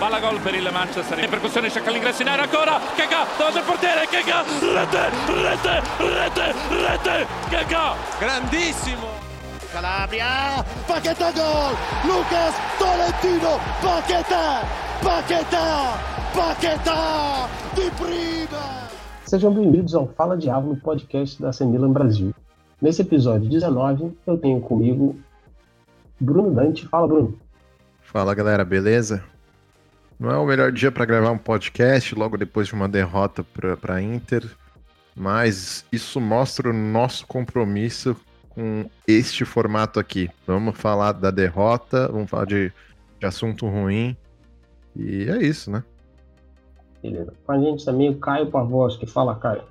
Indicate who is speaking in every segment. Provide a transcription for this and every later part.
Speaker 1: palla gol per il Manchester in percussione cerca l'ingresso in area ancora Keka davanti al portiere Keka rete rete rete rete Keka
Speaker 2: grandissimo
Speaker 3: Calabria Paquetá gol Lucas Tolentino Paquetá Paquetá Paquetá de prima
Speaker 4: Sejam bem-vindos ao Fala Diabo no podcast da Semilan Brasil. Nesse episódio 19, eu tenho comigo Bruno Dante. Fala, Bruno.
Speaker 5: Fala, galera, beleza? Não é o melhor dia para gravar um podcast logo depois de uma derrota para a Inter, mas isso mostra o nosso compromisso com este formato aqui. Vamos falar da derrota, vamos falar de, de assunto ruim, e é isso, né?
Speaker 4: Beleza. Com a gente também o Caio Pavoski. Fala, Caio.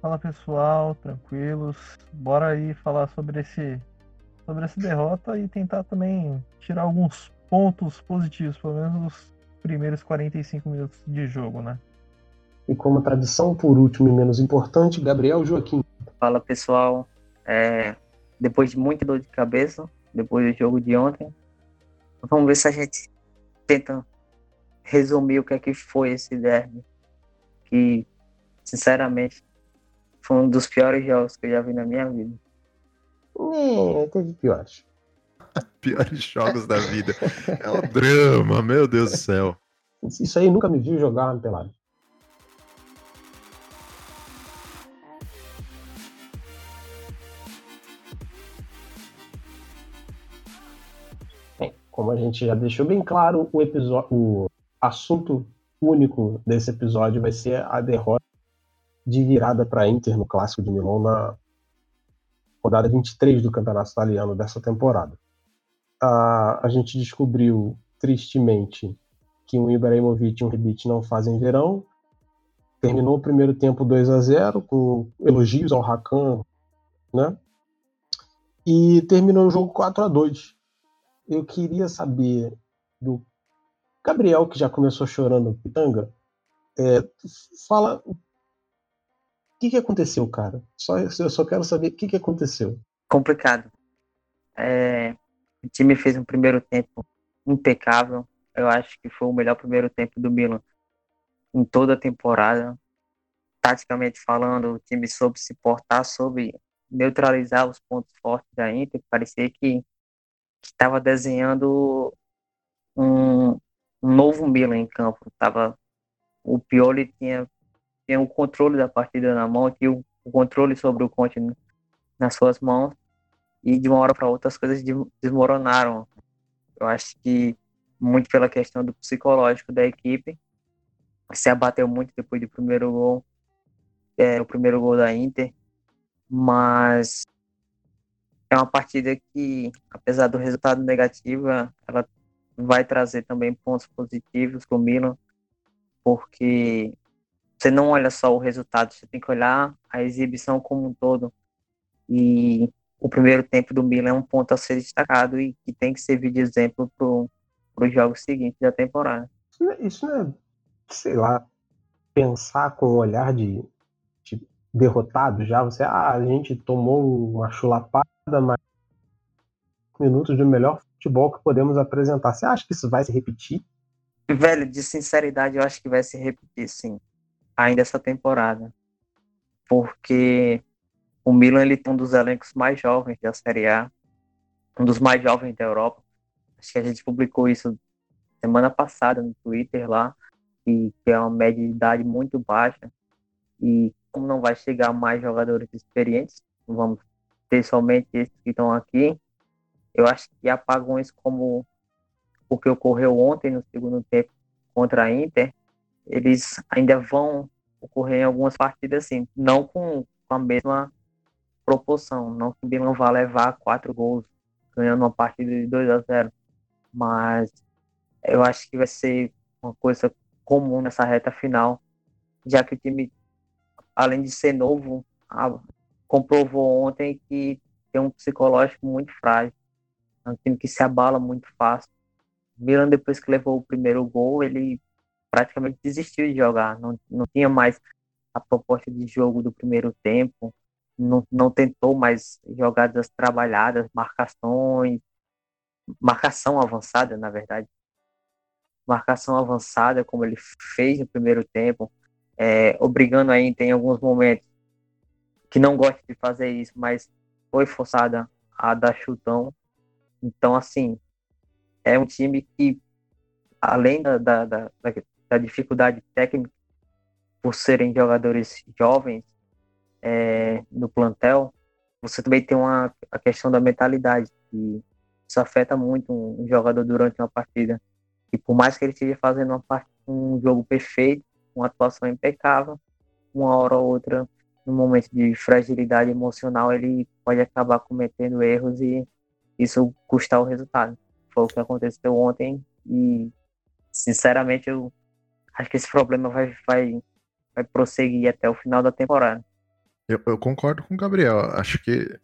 Speaker 6: Fala pessoal, tranquilos. Bora aí falar sobre esse sobre essa derrota e tentar também tirar alguns pontos positivos, pelo menos nos primeiros 45 minutos de jogo, né?
Speaker 4: E como tradição, por último e menos importante, Gabriel Joaquim.
Speaker 7: Fala pessoal, é, depois de muita dor de cabeça, depois do jogo de ontem, vamos ver se a gente tenta resumir o que é que foi esse derby, que sinceramente foi um dos piores jogos que eu já vi na minha vida.
Speaker 4: É, teve piores.
Speaker 5: piores jogos da vida. É o drama, meu Deus do céu.
Speaker 4: Isso aí nunca me viu jogar na pelada. Bem, como a gente já deixou bem claro, o o assunto único desse episódio vai ser a derrota de virada para Inter no clássico de Milão na rodada 23 do Campeonato Italiano dessa temporada a, a gente descobriu, tristemente, que o Ibrahimovic e o Rebic não fazem verão. Terminou o primeiro tempo 2 a 0 com elogios ao Rakan, né? E terminou o jogo 4 a 2 Eu queria saber do Gabriel, que já começou chorando pitanga, é, fala o que, que aconteceu, cara? Só, eu só quero saber o que, que aconteceu.
Speaker 7: Complicado. É, o time fez um primeiro tempo impecável. Eu acho que foi o melhor primeiro tempo do Milan em toda a temporada. Taticamente falando, o time soube se portar, soube neutralizar os pontos fortes da Inter. Parecia que estava desenhando um, um, novo Milan em campo. Tava, o Pioli tinha, tinha o controle da partida na mão, tinha o, o controle sobre o Conte nas suas mãos e de uma hora para outra as coisas desmoronaram. Eu acho que muito pela questão do psicológico da equipe, se abateu muito depois do primeiro gol, é, o primeiro gol da Inter, mas é uma partida que, apesar do resultado negativo, ela vai trazer também pontos positivos para o Milan, porque você não olha só o resultado, você tem que olhar a exibição como um todo. E o primeiro tempo do Milan é um ponto a ser destacado e que tem que servir de exemplo para os jogos seguintes da temporada.
Speaker 4: Isso não, é, é, sei lá, pensar com o olhar de, de derrotado já. Você, ah, a gente tomou uma chulapada, mas minutos do melhor futebol que podemos apresentar. Você acha que isso vai se repetir?
Speaker 7: Velho, de sinceridade, eu acho que vai se repetir, sim, ainda essa temporada. Porque o Milan ele tem um dos elencos mais jovens da Série A, um dos mais jovens da Europa. Acho que a gente publicou isso semana passada no Twitter lá, e que é uma média de idade muito baixa. E como não vai chegar mais jogadores experientes, vamos ter somente esses que estão aqui. Eu acho que apagões como o que ocorreu ontem no segundo tempo contra a Inter, eles ainda vão ocorrer em algumas partidas assim, não com, com a mesma proporção. Não que o Milan vá levar quatro gols ganhando uma partida de 2 a 0 mas eu acho que vai ser uma coisa comum nessa reta final, já que o time, além de ser novo, comprovou ontem que tem um psicológico muito frágil. É um time que se abala muito fácil. Milan, depois que levou o primeiro gol, ele praticamente desistiu de jogar. Não, não tinha mais a proposta de jogo do primeiro tempo não, não tentou mais jogadas trabalhadas, marcações, marcação avançada, na verdade. marcação avançada, como ele fez no primeiro tempo, é, obrigando aí em alguns momentos que não gosta de fazer isso, mas foi forçada a dar chutão. Então, assim, é um time que, além da, da, da, da dificuldade técnica, por serem jogadores jovens é, no plantel, você também tem uma, a questão da mentalidade, que isso afeta muito um, jogador durante uma partida. E por mais que ele esteja fazendo uma part... um jogo perfeito, uma atuação impecável, uma hora ou outra, no momento de fragilidade emocional, ele pode acabar cometendo erros e isso custar o resultado. Foi o que aconteceu ontem e, sinceramente, eu acho que esse problema vai, vai, vai prosseguir até o final da temporada.
Speaker 5: Eu, eu concordo com o Gabriel. Acho que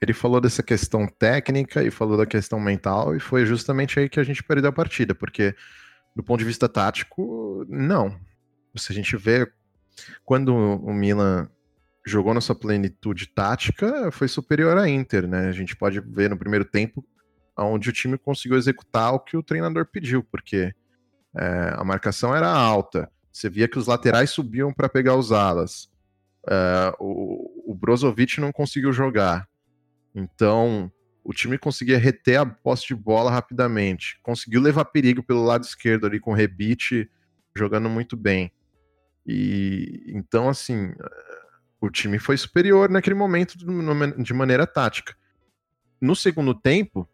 Speaker 5: ele falou dessa questão técnica e falou da questão mental, e foi justamente aí que a gente perdeu a partida, porque do ponto de vista tático, não. Se a gente vê quando o Milan jogou na sua plenitude tática, foi superior à Inter, né? A gente pode ver no primeiro tempo onde o time conseguiu executar o que o treinador pediu, porque é, a marcação era alta, você via que os laterais subiam para pegar os alas, é, o, o Brozovic não conseguiu jogar, então, o time conseguia reter a posse de bola rapidamente, conseguiu levar perigo pelo lado esquerdo ali com o Rebite jogando muito bem. E então, assim, o time foi superior naquele momento de maneira tática. No segundo tempo,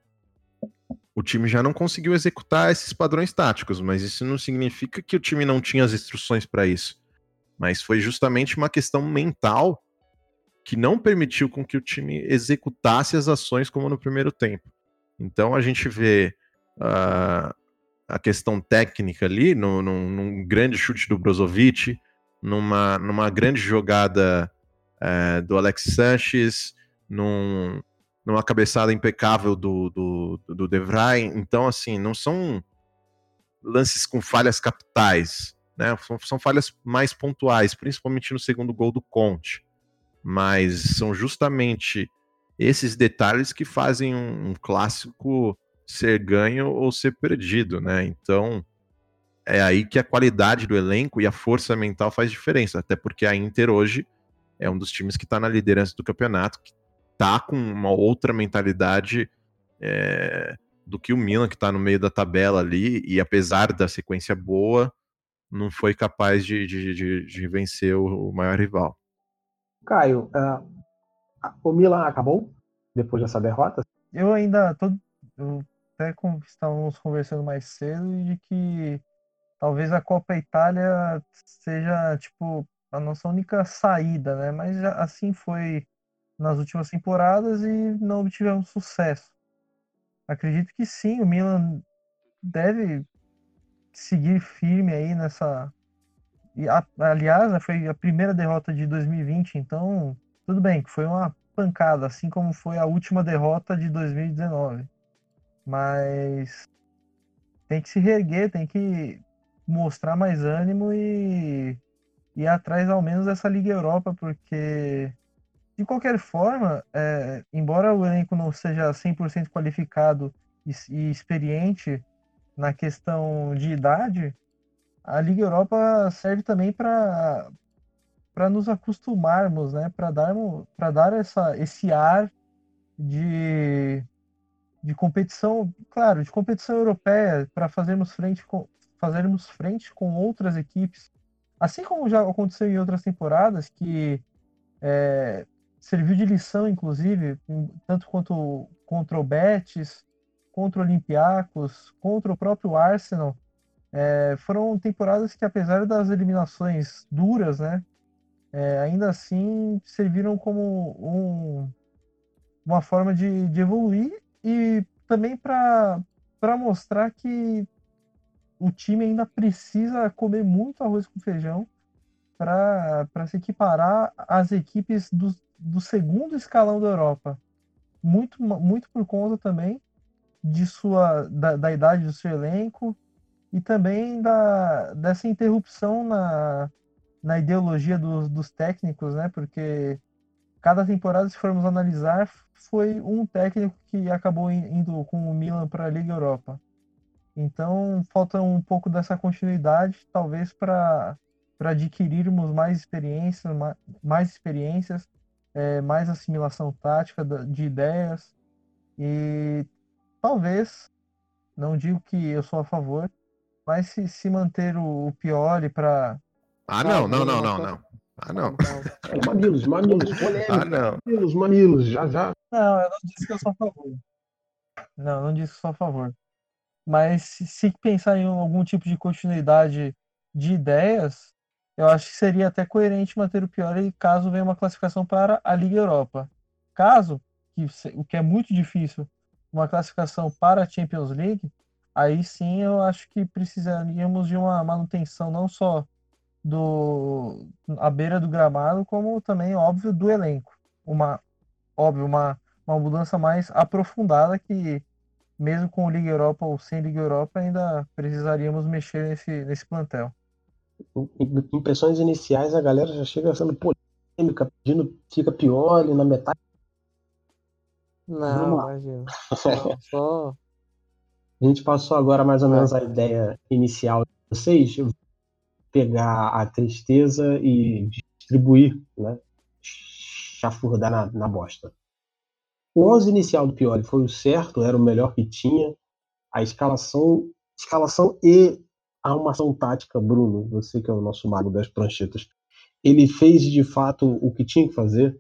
Speaker 5: o time já não conseguiu executar esses padrões táticos, mas isso não significa que o time não tinha as instruções para isso. Mas foi justamente uma questão mental que não permitiu com que o time executasse as ações como no primeiro tempo. Então a gente vê uh, a questão técnica ali, no, num, num, grande chute do Brozovic, numa, numa grande jogada uh, do Alex Sanches, num, numa cabeçada impecável do, do, do De Vrij. Então, assim, não são lances com falhas capitais, né? São, são falhas mais pontuais, principalmente no segundo gol do Conte mas são justamente esses detalhes que fazem um, um clássico ser ganho ou ser perdido, né? Então é aí que a qualidade do elenco e a força mental faz diferença, até porque a Inter hoje é um dos times que está na liderança do campeonato, que tá com uma outra mentalidade é, do que o Milan, que está no meio da tabela ali, e apesar da sequência boa, não foi capaz de, de, de, de vencer o, o maior rival.
Speaker 4: Caio, uh, o Milan acabou depois dessa derrota?
Speaker 6: Eu ainda tô. Eu até com, estávamos conversando mais cedo de que talvez a Copa Itália seja tipo a nossa única saída, né? Mas assim foi nas últimas temporadas e não obtivemos sucesso. Acredito que sim, o Milan deve seguir firme aí nessa e, a, aliás, foi a primeira derrota de 2020, então tudo bem, foi uma pancada, assim como foi a última derrota de 2019. Mas tem que se reerguer, tem que mostrar mais ânimo e ir atrás ao menos dessa Liga Europa, porque de qualquer forma, é, embora o elenco não seja 100% qualificado e, e experiente na questão de idade, a Liga Europa serve também para para nos acostumarmos, né, para dar para dar essa esse ar de de competição, claro, de competição europeia, para fazermos frente com fazermos frente com outras equipes, assim como já aconteceu em outras temporadas que é, serviu de lição, inclusive, tanto quanto contra o Betis, contra o Olympiacos, contra o próprio Arsenal, é, foram temporadas que, apesar das eliminações duras, né, é, ainda assim serviram como um, uma forma de, de evoluir e também para mostrar que o time ainda precisa comer muito arroz com feijão para se equiparar às equipes do, do segundo escalão da Europa. Muito, muito por conta também de sua, da, da idade do seu elenco, e também da, dessa interrupção na, na ideologia dos, dos técnicos, né? Porque cada temporada, se formos analisar, foi um técnico que acabou indo com o Milan para a Liga Europa. Então falta um pouco dessa continuidade, talvez para adquirirmos mais experiências, mais experiências, é, mais assimilação tática de ideias e talvez, não digo que eu sou a favor, mas se, se manter o, o Pioli para
Speaker 5: ah não não não não não. Ah não.
Speaker 4: é, mamilos mamilos
Speaker 5: ah não.
Speaker 4: Mamilos mamilos já já.
Speaker 6: Não eu não disse que eu sou a favor. Não não disse que sou a favor. Mas se, se pensar em algum tipo de continuidade de ideias eu acho que seria até coerente manter o Pioli caso venha uma classificação para a Liga Europa. Caso, que, o que é muito difícil, uma classificação para a Champions League, aí sim eu acho que precisaríamos de uma manutenção não só do à beira do gramado, como também, óbvio, do elenco. Uma, óbvio, uma, uma mudança mais aprofundada que, mesmo com Liga Europa ou sem Liga Europa, ainda precisaríamos mexer nesse, nesse plantel
Speaker 4: impressões iniciais, a galera já chega sendo polêmica, pedindo fica pior na metade.
Speaker 6: Não, imagina. Só...
Speaker 4: A gente passou agora mais ou menos a ideia inicial de vocês. Pegar a tristeza e distribuir, né? Chafurdar na, na bosta. O 11 inicial do Pioli foi o certo, era o melhor que tinha. A escalação, escalação e a armação tática, Bruno, você que é o nosso mago das pranchetas, ele fez de fato o que tinha que fazer?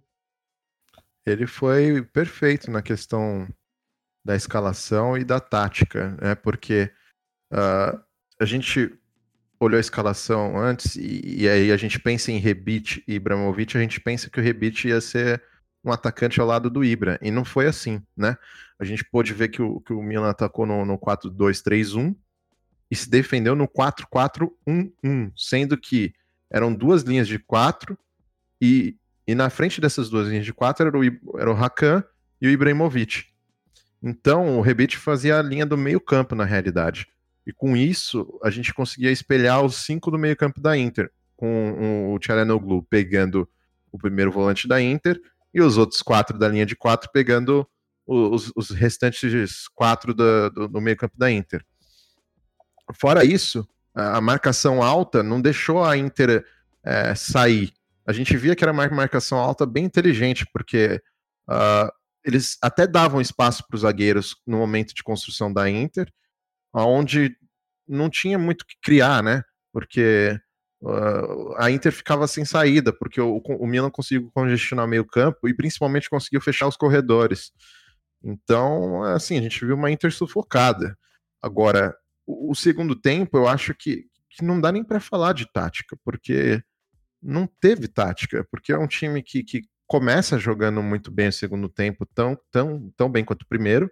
Speaker 5: Ele foi perfeito na questão da escalação e da tática, né? Porque uh, a gente olhou a escalação antes e, e, aí a gente pensa em Rebite e Ibrahimovic, a gente pensa que o Rebite ia ser um atacante ao lado do Ibra, e não foi assim, né? A gente pôde ver que o, que o Milan atacou no, no 4-2-3-1, e se defendeu no 4-4-1-1, sendo que eram duas linhas de quatro e, e na frente dessas duas linhas de quatro era o, era o Hakan e o Ibrahimovic. Então o Rebite fazia a linha do meio campo na realidade. E com isso a gente conseguia espelhar os cinco do meio campo da Inter, com o Tchalanoglu pegando o primeiro volante da Inter e os outros quatro da linha de quatro pegando os, os restantes quatro do, do, do meio campo da Inter. Fora isso, a marcação alta não deixou a Inter é, sair. A gente via que era uma marcação alta bem inteligente, porque uh, eles até davam espaço para os zagueiros no momento de construção da Inter, onde não tinha muito o que criar, né? Porque uh, a Inter ficava sem saída, porque o, o Milan conseguiu congestionar meio campo e principalmente conseguiu fechar os corredores. Então, assim, a gente viu uma Inter sufocada. Agora, o, segundo tempo, eu acho que, que não dá nem para falar de tática, porque não teve tática, porque é um time que, que começa jogando muito bem o segundo tempo, tão, tão, tão bem quanto o primeiro,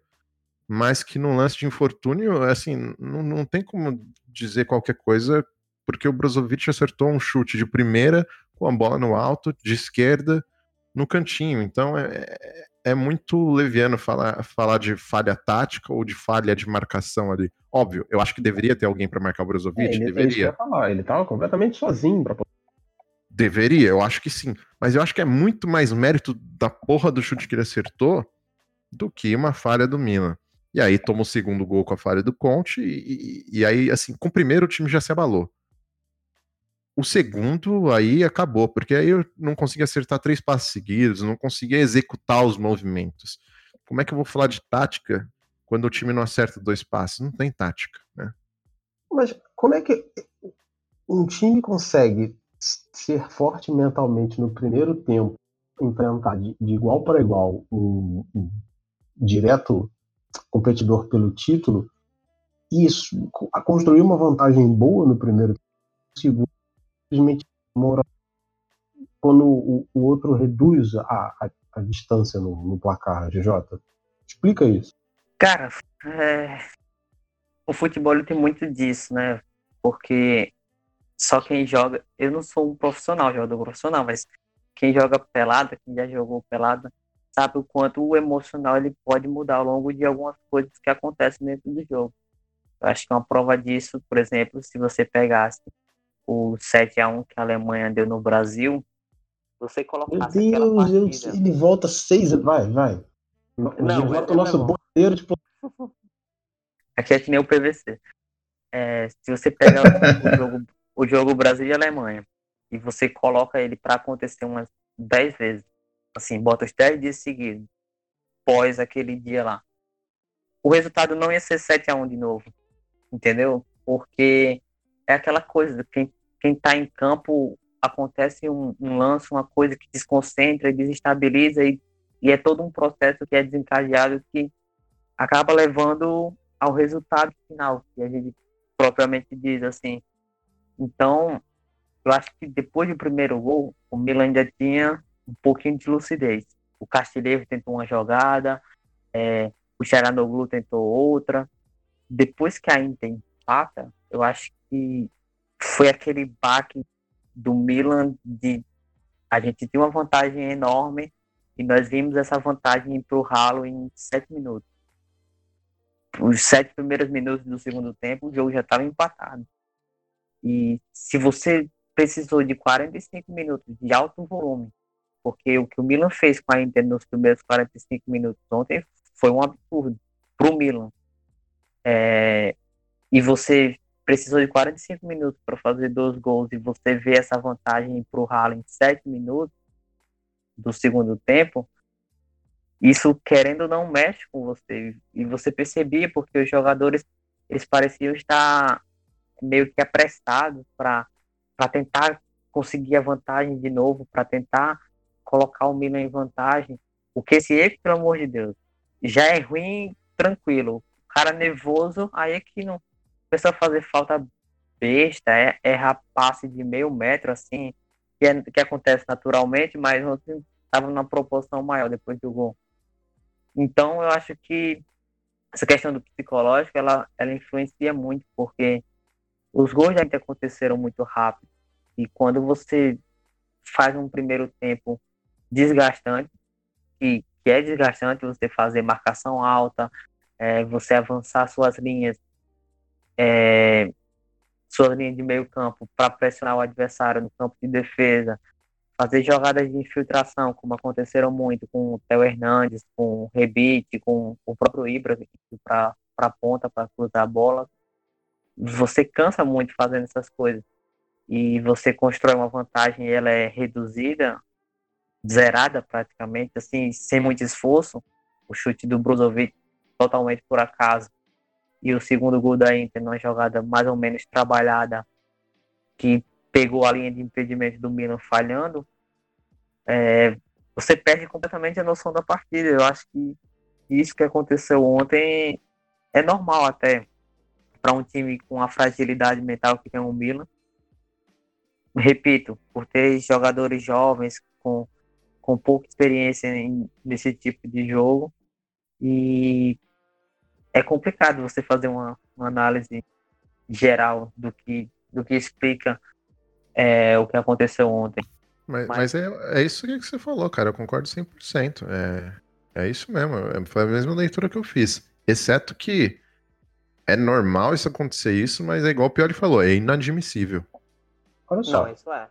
Speaker 5: mas que no lance de infortúnio, assim, não, não tem como dizer qualquer coisa, porque o Brozovic acertou um chute de primeira com a bola no alto, de esquerda, no cantinho. Então é, é muito leviano falar, falar de falha tática ou de falha de marcação ali. Óbvio, eu acho que deveria ter alguém para marcar o Brozovic, é, ele, deveria.
Speaker 4: Falar, ele estava completamente sozinho para
Speaker 5: Deveria, eu acho que sim. Mas eu acho que é muito mais mérito da porra do chute que ele acertou do que uma falha do Milan. E aí toma o segundo gol com a falha do Conte, e, e, e aí, assim, com o primeiro o time já se abalou. O segundo aí acabou, porque aí eu não conseguia acertar três passos seguidos, não conseguia executar os movimentos. Como é que eu vou falar de tática quando o time não acerta dois passos? Não tem tática, né?
Speaker 4: Mas como é que um time consegue ser forte mentalmente no primeiro tempo, enfrentar de, de igual para igual um, um, direto competidor pelo título, isso, a construir uma vantagem boa no primeiro segundo simplesmente mora quando o, o outro reduz a, a, a distância no, no, placar, GJ? Explica isso.
Speaker 7: Cara, é... o futebol tem muito disso, né? Porque só quem joga. Eu não sou um profissional, jogador profissional, mas quem joga pelada, quem já jogou pelada, sabe o quanto o emocional ele pode mudar ao longo de algumas coisas que acontecem dentro do jogo. Eu acho que uma prova disso, por exemplo, se você pegasse o 7 a 1 que a Alemanha deu no Brasil, você colocasse Meu Deus, aquela partida...
Speaker 4: ele volta seis, vai, vai. Não, volta o nosso bordeiro, tipo...
Speaker 7: Aqui é que nem o PVC. É, se você pega o, jogo, o jogo Brasil e Alemanha e você coloca ele para acontecer umas 10 vezes, assim, bota os 10 dias seguidos, pós aquele dia lá, o resultado não ia ser 7 a 1 de novo, entendeu? Porque é aquela coisa, quem, quem tá em campo acontece um, um lance, uma coisa que desconcentra, desestabiliza e, e é todo um processo que é desencadeado que acaba levando ao resultado final, que a gente propriamente diz assim. Então, eu acho que depois do primeiro gol, o Milan ainda tinha um pouquinho de lucidez. O Castilheiro tentou uma jogada, é, o Xaranoglu tentou outra. Depois que a Inter empata, eu acho que foi aquele baque do Milan de a gente tinha uma vantagem enorme e nós vimos essa vantagem para o ralo em sete minutos. Os sete primeiros minutos do segundo tempo, o jogo já estava empatado. E se você precisou de 45 minutos de alto volume, porque o que o Milan fez com a Inter nos primeiros 45 minutos ontem foi um absurdo para o Milan. É, e você precisou de 45 minutos para fazer dois gols e você vê essa vantagem para o Haaland em 7 minutos do segundo tempo, isso querendo ou não mexe com você. E você percebia porque os jogadores eles pareciam estar meio que apressados para tentar conseguir a vantagem de novo, para tentar colocar o Milan em vantagem. O que esse erro, pelo amor de Deus, já é ruim, tranquilo. O cara nervoso, aí é que não precisa fazer falta besta, é, errar passe de meio metro, assim, que, é, que acontece naturalmente, mas ontem estava numa proporção maior depois do gol. Então, eu acho que essa questão do psicológico, ela, ela influencia muito, porque os gols já aconteceram muito rápido. E quando você faz um primeiro tempo desgastante, que, que é desgastante você fazer marcação alta, é, você avançar suas linhas, é, sua linha de meio campo para pressionar o adversário no campo de defesa, fazer jogadas de infiltração, como aconteceram muito com o Theo Hernandes, com o Rebite, com o próprio Ibra para a ponta para cruzar a bola. Você cansa muito fazendo essas coisas. E você constrói uma vantagem e ela é reduzida, zerada praticamente, assim, sem muito esforço. O chute do Brozovic totalmente por acaso. E o segundo gol da Inter, numa jogada mais ou menos trabalhada, que pegou a linha de impedimento do Milan falhando, é, você perde completamente a noção da partida. Eu acho que isso que aconteceu ontem é normal até para um time com a fragilidade mental que tem o Milan. Repito, por ter jogadores jovens com, com pouca experiência em, nesse tipo de jogo e é complicado você fazer uma, uma análise geral do que, do que explica é, o que aconteceu ontem.
Speaker 5: Mas, mas, mas é, é, isso que você falou, cara. Eu concordo 100%. É, é isso mesmo. Foi a mesma leitura que eu fiz. Exceto que é normal isso acontecer isso, mas é igual o Piori falou, é inadmissível.
Speaker 4: Olha só.
Speaker 7: Não, isso é.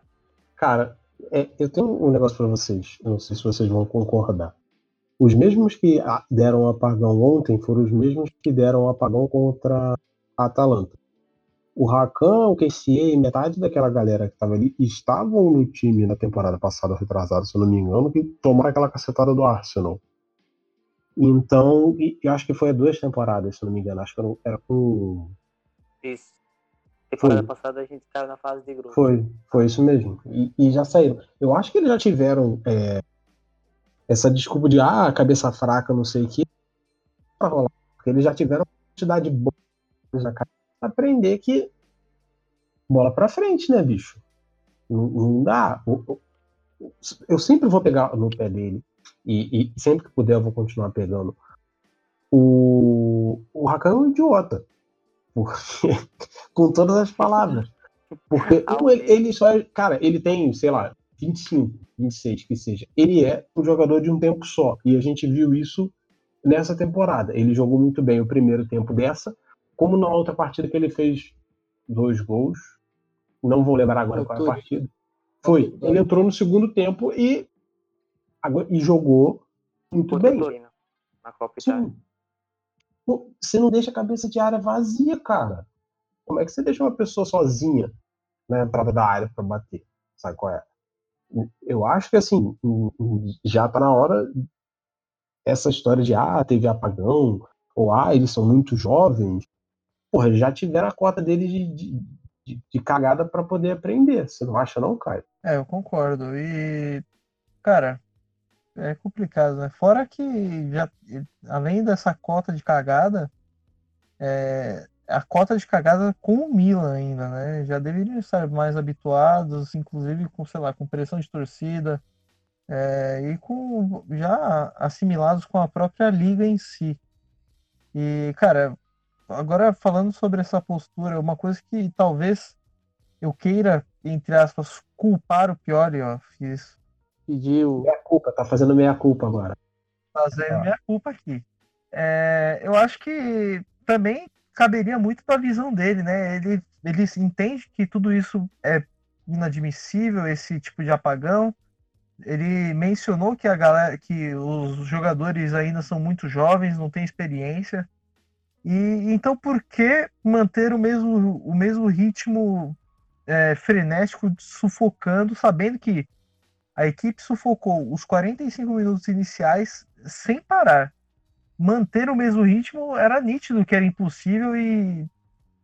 Speaker 4: Cara, é, eu tenho um negócio para vocês. Eu não sei se vocês vão concordar. Os mesmos que deram apagão ontem foram os mesmos que deram apagão contra a Atalanta o Rakan, o KCA e metade daquela galera que estava ali estavam no time na temporada passada, retrasada, se eu não me engano, que tomaram aquela cacetada do Arsenal. Então, e, e acho que foi duas temporadas, se eu não me engano. Acho que era, era com.
Speaker 7: Isso. Temporada foi. passada a gente estava na fase de grupo.
Speaker 4: Foi, foi isso mesmo. E, e já saíram. Eu acho que eles já tiveram é, essa desculpa de ah, cabeça fraca, não sei o que. Porque eles já tiveram uma quantidade boa na cara aprender que bola para frente, né, bicho? Não, não dá. Eu sempre vou pegar no pé dele e, e, sempre que puder eu vou continuar pegando. O, o Rakan é um idiota. Porque, com todas as palavras. Porque ele, ele só é. Cara, ele tem, sei lá, 25, 26, que seja. Ele é um jogador de um tempo só. E a gente viu isso nessa temporada. Ele jogou muito bem o primeiro tempo dessa como na outra partida que ele fez dois gols, não vou lembrar agora qual é a partida. Foi, ele entrou no segundo tempo e, e jogou muito bem.
Speaker 7: na Copa Sim.
Speaker 4: você não deixa a cabeça de área vazia, cara. Como é que você deixa uma pessoa sozinha na entrada da área para bater? Sabe qual é? Eu acho que assim, já tá na hora essa história de ah, teve apagão, ou ah, eles são muito jovens. Porra, já tiveram a cota deles de, de, de, de cagada para poder aprender. Você não acha, não, Caio?
Speaker 6: É, eu concordo. E, cara, é complicado, né? Fora que, já, além dessa cota de cagada, é, a cota de cagada com o Milan ainda, né? Já deveriam estar mais habituados, inclusive com, sei lá, com pressão de torcida é, e com já assimilados com a própria liga em si. E, cara, agora falando sobre essa postura, uma coisa que talvez eu queira, entre aspas, culpar o Pioli, ó, fiz
Speaker 4: pediu. Meia culpa, tá fazendo meia culpa agora.
Speaker 6: Fazendo ah. meia culpa aqui. É, eu acho que também caberia muito da visão dele, né? Ele, ele entende que tudo isso é inadmissível, esse tipo de apagão. Ele mencionou que a galera, que os jogadores ainda são muito jovens, não têm experiência. E então por que manter o mesmo, o mesmo ritmo é, frenético, sufocando, sabendo que a equipe sufocou os 45 minutos iniciais sem parar. Manter o mesmo ritmo era nítido que era impossível e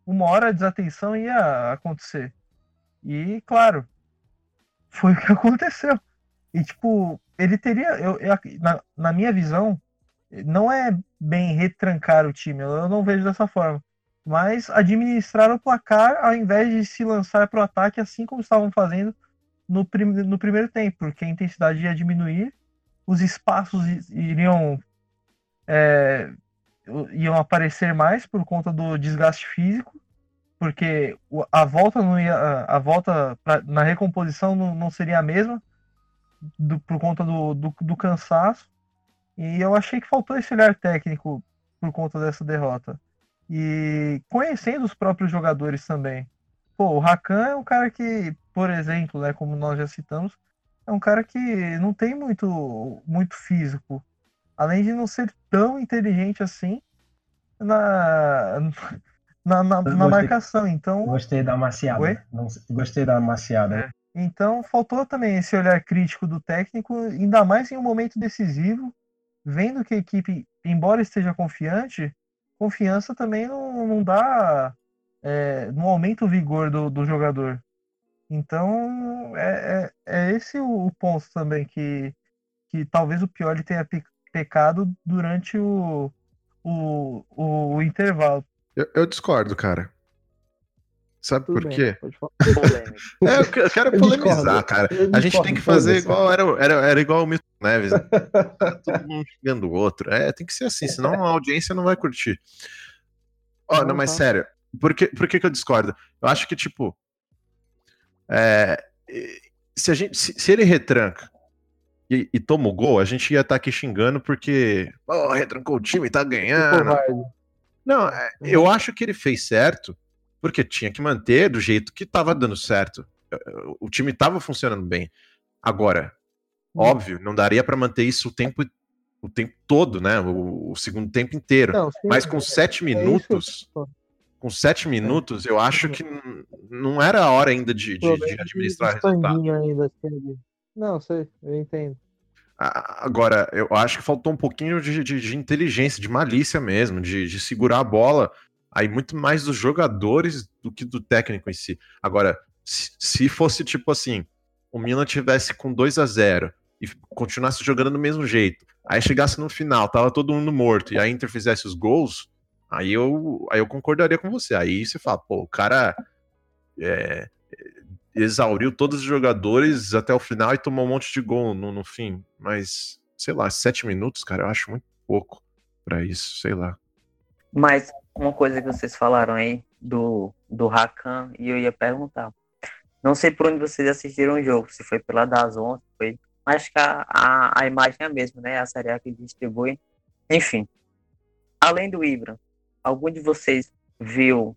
Speaker 6: uma hora a desatenção ia acontecer. E, claro, foi o que aconteceu. E, tipo, ele teria. Eu, eu na, na, minha visão, não é bem retrancar o time, eu não vejo dessa forma. Mas administrar o placar ao invés de se lançar para o ataque, assim como estavam fazendo no, prim no primeiro tempo, porque a intensidade ia diminuir, os espaços iriam. É, iam aparecer mais por conta do desgaste físico porque a volta não ia a volta pra, na recomposição não, não, seria a mesma do, por conta do, do, do, cansaço e eu achei que faltou esse olhar técnico por conta dessa derrota e conhecendo os próprios jogadores também pô o Rakan é um cara que por exemplo né como nós já citamos é um cara que não tem muito muito físico além de não ser tão inteligente assim na na, na, na marcação. Então.
Speaker 4: Gostei da maciada. Não, gostei da maciada. É.
Speaker 6: Então faltou também esse olhar crítico do técnico, ainda mais em um momento decisivo, vendo que a equipe, embora esteja confiante, confiança também não, não dá. É, não aumenta o vigor do, do jogador. Então é, é, é esse o, o, ponto também que, que talvez o Pioli tenha pecado durante o, o, o intervalo.
Speaker 5: Eu, eu discordo, cara. Sabe Tudo por bem, quê? é, eu quero polemizar, cara. A gente tem que fazer igual era, era, era igual o Milton Neves. Né? Tá todo mundo xingando o outro. É, tem que ser assim, senão a audiência não vai curtir. Ó, oh, não, mas sério, por que, por que, que eu discordo? Eu acho que, tipo, é, se, a gente, se, se ele retranca e, e, toma o gol, a gente ia estar tá aqui xingando porque, oh, retrancou o time, tá ganhando. Não, é, eu acho que ele fez certo, porque tinha que manter do jeito que estava dando certo. O time estava funcionando bem. Agora, hum. óbvio, não daria para manter isso o tempo o tempo todo, né? O, o segundo tempo inteiro. Não, sim, Mas com sete é minutos, com sete minutos, eu acho que não era a hora ainda de, de, de administrar resultado. Ainda,
Speaker 6: não, sei, eu entendo.
Speaker 5: Agora, eu acho que faltou um pouquinho de, de, de inteligência, de malícia mesmo, de, de, segurar a bola. Aí muito mais dos jogadores do que do técnico em si. Agora, se, se fosse tipo assim, o Milan tivesse com 2 a 0 e continuasse jogando do mesmo jeito, aí chegasse no final, tava todo mundo morto, e a Inter fizesse os gols, aí eu, aí eu concordaria com você. Aí você fala, pô, o cara é, exauriu todos os jogadores até o final e tomou um monte de gol no, no fim. Mas, sei lá, sete minutos, cara, eu acho muito pouco para isso, sei lá.
Speaker 7: Mas uma coisa que vocês falaram aí do, do Rakan, e eu ia perguntar. Não sei por onde vocês assistiram o jogo, se foi pela Dazon, se foi. Mas que a, a, a imagem é a mesma, né? A série que distribui. Enfim. Além do Ibra, algum de vocês viu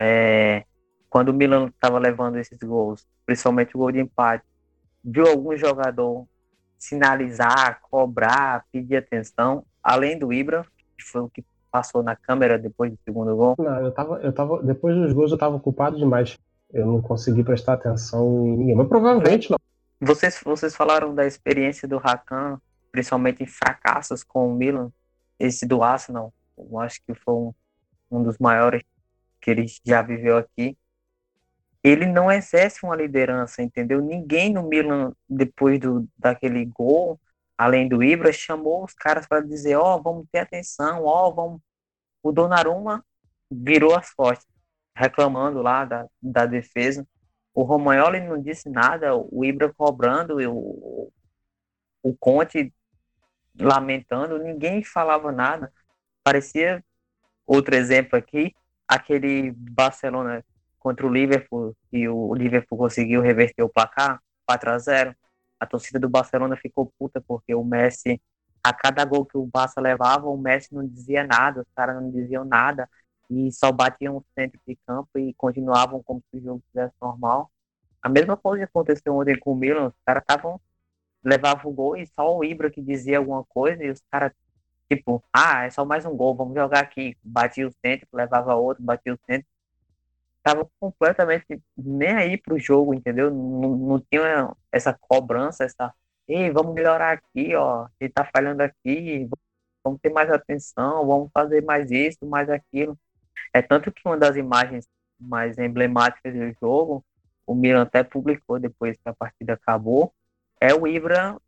Speaker 7: é, quando o Milan estava levando esses gols, principalmente o gol de empate, viu algum jogador sinalizar, cobrar, pedir atenção, além do Ibra, que foi o que passou na câmera depois do segundo gol?
Speaker 4: Não, eu tava, eu tava, depois dos gols eu tava ocupado demais. Eu não consegui prestar atenção em ninguém, mas provavelmente não.
Speaker 7: Vocês, vocês falaram da experiência do Rakan, principalmente em fracassos com o Milan, esse do Arsenal, eu acho que foi um, um dos maiores que ele já viveu aqui. Ele não exerce uma liderança, entendeu? Ninguém no Milan, depois do, daquele gol, além do Ibra, chamou os caras para dizer: Ó, oh, vamos ter atenção, ó, oh, vamos. O Donnarumma virou as costas, reclamando lá da, da defesa. O Romagnoli não disse nada, o Ibra cobrando, o, o Conte lamentando, ninguém falava nada. Parecia outro exemplo aqui, aquele Barcelona contra o Liverpool e o Liverpool conseguiu reverter o placar 4 a 0. A torcida do Barcelona ficou puta porque o Messi a cada gol que o Barça levava, o Messi não dizia nada, os caras não diziam nada e só batiam o centro de campo e continuavam como se o jogo estivesse normal. A mesma coisa aconteceu ontem com o Milan, os caras levavam o gol e só o Ibra que dizia alguma coisa e os caras tipo, ah, é só mais um gol, vamos jogar aqui. Batia o centro, levava outro, batia o centro. Tava completamente nem aí pro jogo, entendeu? Não, não tinha essa cobrança, essa, ei, vamos melhorar aqui, ó, ele tá falhando aqui, vamos ter mais atenção, vamos fazer mais isso, mais aquilo. É tanto que uma das imagens mais emblemáticas do jogo, o Milan até publicou depois que a partida acabou, é o Ibra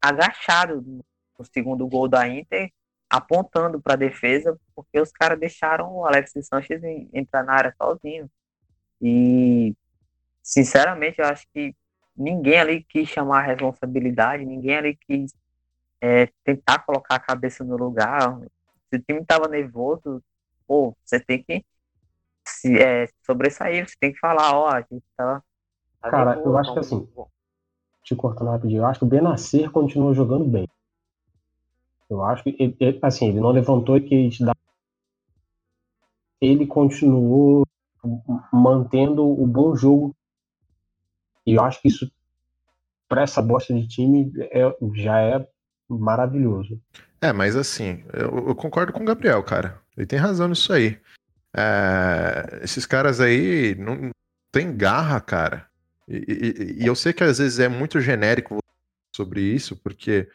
Speaker 7: agachado no segundo gol da Inter, apontando para a defesa, porque os caras deixaram o Alexis Sanches entrar na área sozinho. E, sinceramente, eu acho que ninguém ali quis chamar a responsabilidade, ninguém ali quis é, tentar colocar a cabeça no lugar. Se o time estava nervoso, pô, você tem que se, é, sobressair, você tem que falar, ó, a gente tá.
Speaker 4: Cara, nervoso, eu acho que assim, te cortando rapidinho, eu acho que o Benasser continuou jogando bem. Eu acho que, ele, assim, ele não levantou e quis dar. Ele continuou mantendo o bom jogo. E eu acho que isso, para essa bosta de time, é, já é maravilhoso.
Speaker 5: É, mas assim, eu, eu, concordo com o Gabriel, cara. Ele tem razão nisso aí. É, esses caras aí não tem garra, cara. E, e, e, eu sei que às vezes é muito genérico sobre isso, porque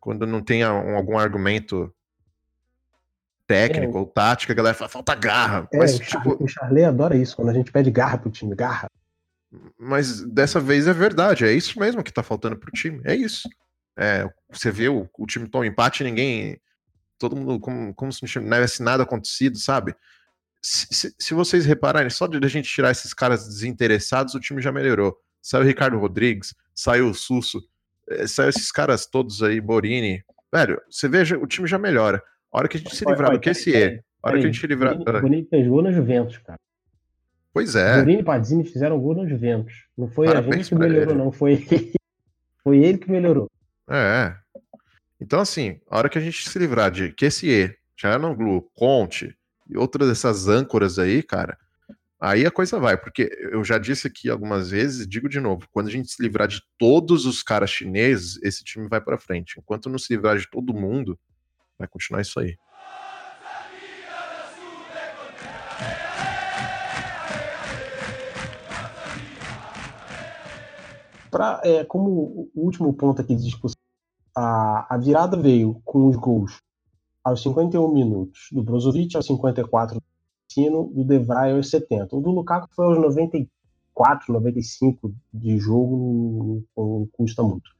Speaker 5: quando não tem algum argumento técnico é, ou tático, a galera fala, falta garra.
Speaker 4: É, mas, o, tipo... o Charley adora isso, quando a gente pede garra pro time, garra.
Speaker 5: Mas dessa vez é verdade, é isso mesmo que tá faltando pro time, é isso. É, você vê o, o time toma empate ninguém. Todo mundo como, como se não tivesse nada acontecido, sabe? Se, se, se, vocês repararem, só de a gente tirar esses caras desinteressados, o time já melhorou. Saiu o Ricardo Rodrigues, saiu o Susso, saiu esses caras todos aí, Borini. Velho, você veja, o time já melhora. A hora que a gente se livrar do QSE, a hora que a gente se livrar.
Speaker 4: O Borini fez gol na Juventus, cara.
Speaker 5: Pois é.
Speaker 4: Borini e Padzini fizeram gol na Juventus. Não foi Parabéns a gente que melhorou, ele. não. Foi, foi ele que melhorou.
Speaker 5: É. Então, assim, a hora que a gente se livrar de QSE, Glu, Conte e outras dessas âncoras aí, cara, Aí a coisa vai, porque eu já disse aqui algumas vezes, digo de novo, quando a gente se livrar de todos os caras chineses, esse time vai para frente. Enquanto não se livrar de todo mundo, vai continuar isso aí.
Speaker 4: Pra, é, como o último ponto aqui de discussão, a, a virada veio com os gols aos 51 minutos do Brozovic, aos 54 Sino, do Devray aos 70. O do Lukaku foi aos 94, 95 de jogo, não, custa muito.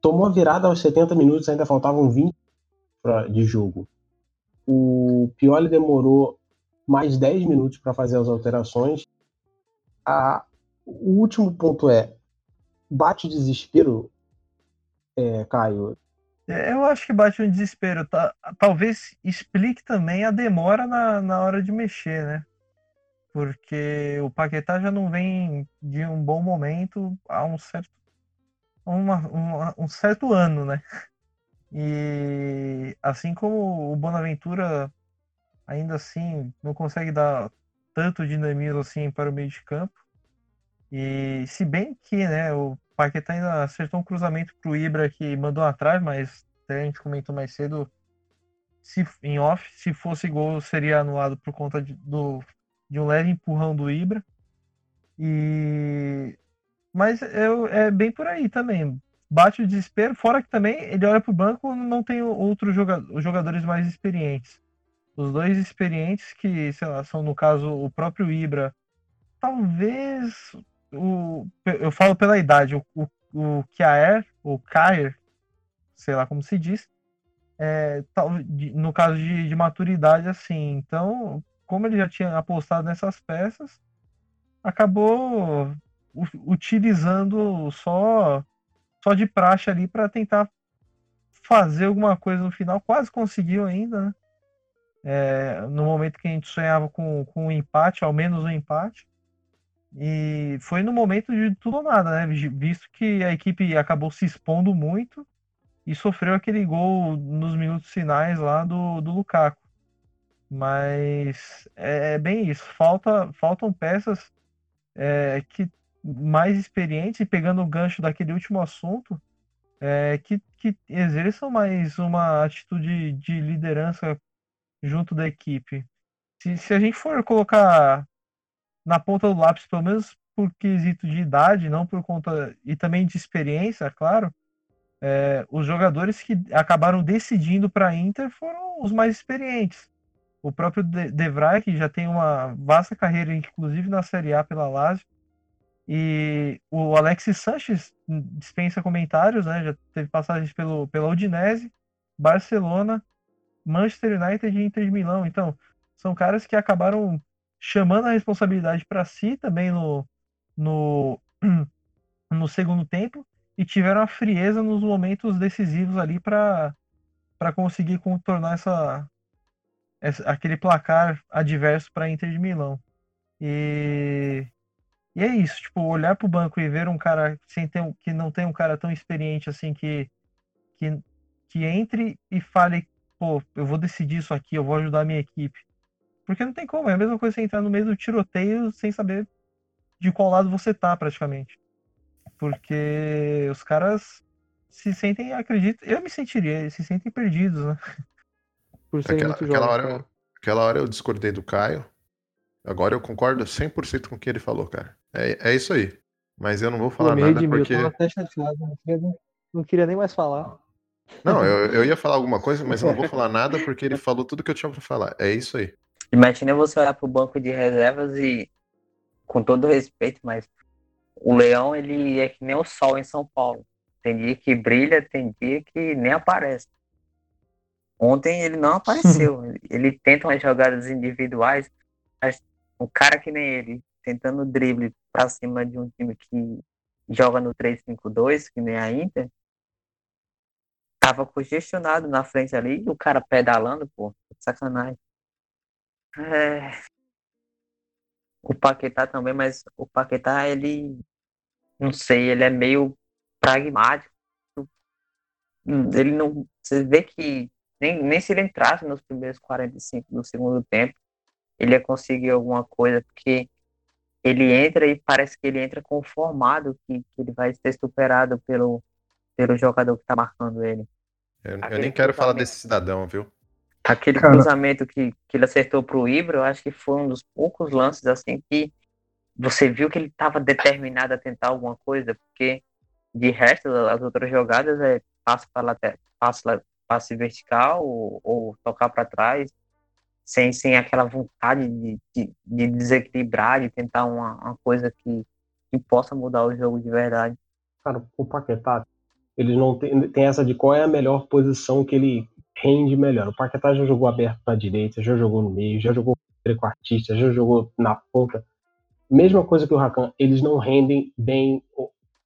Speaker 4: Tomou a virada aos 70 minutos, ainda faltavam 20 pra, de jogo. O Pioli demorou mais 10 minutos para fazer as alterações. A, o último ponto é: bate desespero, é, Caio,
Speaker 6: eu acho que bate um desespero. Tá? Talvez explique também a demora na, na hora de mexer, né? Porque o Paquetá já não vem de um bom momento há um certo, uma, uma, um certo ano, né? E assim como o Bonaventura ainda assim não consegue dar tanto dinamismo assim para o meio de campo. E se bem que, né, o Paquetá ainda acertou um cruzamento pro Ibra que mandou atrás, mas até a gente comentou mais cedo. se, em off, se fosse gol, seria anulado por conta de, do, de um leve empurrão do Ibra. E mas eu, é bem por aí também. Bate o desespero, fora que também ele olha para o banco não tem outros jogadores mais experientes. Os dois experientes, que, sei lá, são no caso o próprio Ibra, talvez o, eu falo pela idade, o, o, o Kiaer, o Kair, sei lá como se diz, é, no caso de, de maturidade, assim. Então, como ele já tinha apostado nessas peças, acabou utilizando só só de praxe ali para tentar fazer alguma coisa no final. Quase conseguiu ainda, né? É, no momento que a gente sonhava com, com um empate, ao menos um empate. E foi no momento de tudo ou nada, né? Visto que a equipe acabou se expondo muito e sofreu aquele gol nos minutos finais lá do, do Lukaku. Mas é, é bem isso. Falta, faltam peças é, que mais experientes e pegando o gancho daquele último assunto, é, que, que exerçam mais uma atitude de liderança junto da equipe. Se, se a gente for colocar na ponta do lápis, pelo menos por quesito de idade, não por conta e também de experiência, claro, é, os jogadores que acabaram decidindo para a Inter foram os mais experientes. O próprio De Vrij, que já tem uma vasta carreira, inclusive na Série A pela Lazio, e o Alexis Sanches dispensa comentários, né? Já teve passagens pelo, pela Udinese, Barcelona, Manchester United e Inter de Milão. Então, são caras que acabaram chamando a responsabilidade para si também no, no, no segundo tempo e tiveram a frieza nos momentos decisivos ali para conseguir contornar essa, essa, aquele placar adverso para Inter de Milão. E e é isso, tipo, olhar pro banco e ver um cara sem ter que não tem um cara tão experiente assim que, que, que entre e fale, pô, eu vou decidir isso aqui, eu vou ajudar a minha equipe. Porque não tem como, é a mesma coisa você entrar no meio do tiroteio sem saber de qual lado você tá, praticamente. Porque os caras se sentem, acredito, eu me sentiria, se sentem perdidos, né?
Speaker 5: Por ser aquela, muito aquela, hora, eu, aquela hora eu discordei do Caio. Agora eu concordo 100% com o que ele falou, cara. É, é isso aí. Mas eu não vou falar nada porque... Eu até chateado,
Speaker 2: não queria, nem, não queria nem mais falar.
Speaker 5: Não, eu, eu ia falar alguma coisa, mas eu não vou falar nada porque ele falou tudo que eu tinha pra falar. É isso aí.
Speaker 7: Imagina você olhar pro banco de reservas e, com todo respeito, mas o Leão, ele é que nem o sol em São Paulo. Tem dia que brilha, tem dia que nem aparece. Ontem ele não apareceu. ele tenta umas jogadas individuais, mas um cara que nem ele, tentando drible para cima de um time que joga no 3-5-2, que nem a Inter, tava congestionado na frente ali e o cara pedalando, pô, sacanagem. É... O Paquetá também, mas o Paquetá, ele, não sei, ele é meio pragmático. Ele não, você vê que nem, nem se ele entrasse nos primeiros 45 do segundo tempo, ele ia conseguir alguma coisa, porque ele entra e parece que ele entra conformado que, que ele vai ser superado pelo, pelo jogador que está marcando ele.
Speaker 5: Eu, eu nem quero falar desse cidadão, viu?
Speaker 7: Aquele Cara. cruzamento que, que ele acertou para o Ibra, eu acho que foi um dos poucos lances assim que você viu que ele estava determinado a tentar alguma coisa, porque de resto as outras jogadas é passo para lateral, passe, passe vertical ou, ou tocar para trás sem, sem aquela vontade de, de, de desequilibrar, de tentar uma, uma coisa que, que possa mudar o jogo de verdade.
Speaker 4: Cara, o Paquetá, ele não tem, tem essa de qual é a melhor posição que ele rende melhor. O Paquetá já jogou aberto para a direita, já jogou no meio, já jogou trequartista, já jogou na ponta. Mesma coisa que o Rakan, eles não rendem bem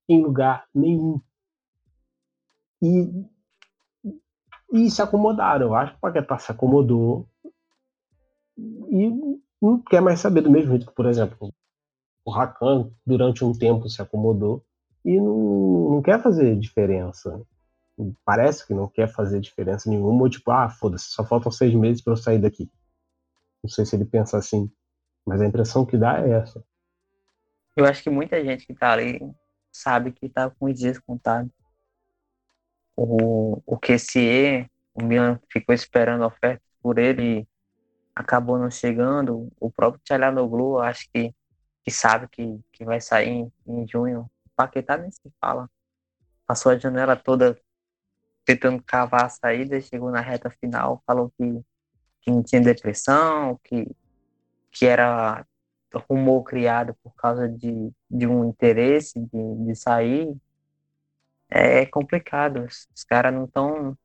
Speaker 4: em lugar nenhum. E, e se acomodaram. Eu acho que o Paquetá se acomodou e não quer mais saber do mesmo jeito que, por exemplo, o Rakan durante um tempo se acomodou e não, não quer fazer diferença. Parece que não quer fazer diferença nenhuma, ou tipo, ah, foda-se, só faltam seis meses para eu sair daqui. Não sei se ele pensa assim, mas a impressão que dá é essa.
Speaker 7: Eu acho que muita gente que tá ali sabe que tá com os dias contados. O, o QCE, o Milan ficou esperando a oferta por ele e acabou não chegando. O próprio Tchalanoglu, acho que, que sabe que, que vai sair em, em junho. O Paquetá nem se fala. Passou a janela toda tentando cavar a saída, chegou na reta final, falou que, que não tinha depressão, que, que era rumor criado por causa de, de um interesse de, de sair. É complicado. Os caras não estão.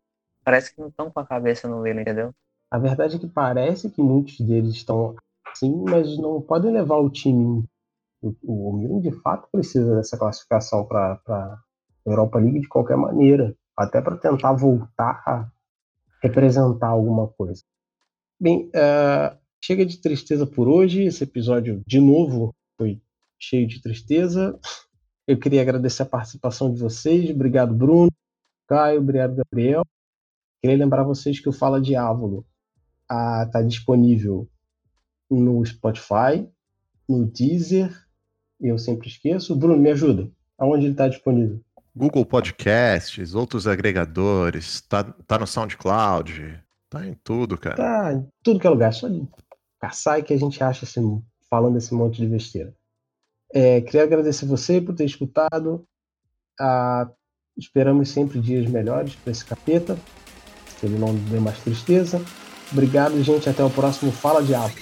Speaker 7: Parece que não estão com a cabeça no Milan, entendeu?
Speaker 4: A verdade é que parece que muitos deles estão assim, mas não podem levar o time. O, o Milan de fato precisa dessa classificação para a Europa League de qualquer maneira, até para tentar voltar a representar alguma coisa. Bem, uh, chega de tristeza por hoje. Esse episódio, de novo, foi cheio de tristeza. Eu queria agradecer a participação de vocês. Obrigado, Bruno, Caio, obrigado, Gabriel. Queria lembrar vocês que o Fala Diávolo está disponível no Spotify, no Deezer, eu sempre esqueço. Bruno, me ajuda. Aonde ele está disponível?
Speaker 5: Google Podcasts, outros agregadores, tá, tá no SoundCloud, tá em tudo, cara.
Speaker 4: Tá em tudo que é lugar, só caçar e que a gente acha assim, falando esse monte de besteira. É, queria agradecer você por ter escutado. Ah, esperamos sempre dias melhores para esse capeta, que ele não dê mais tristeza. Obrigado, gente. Até o próximo Fala Diabo.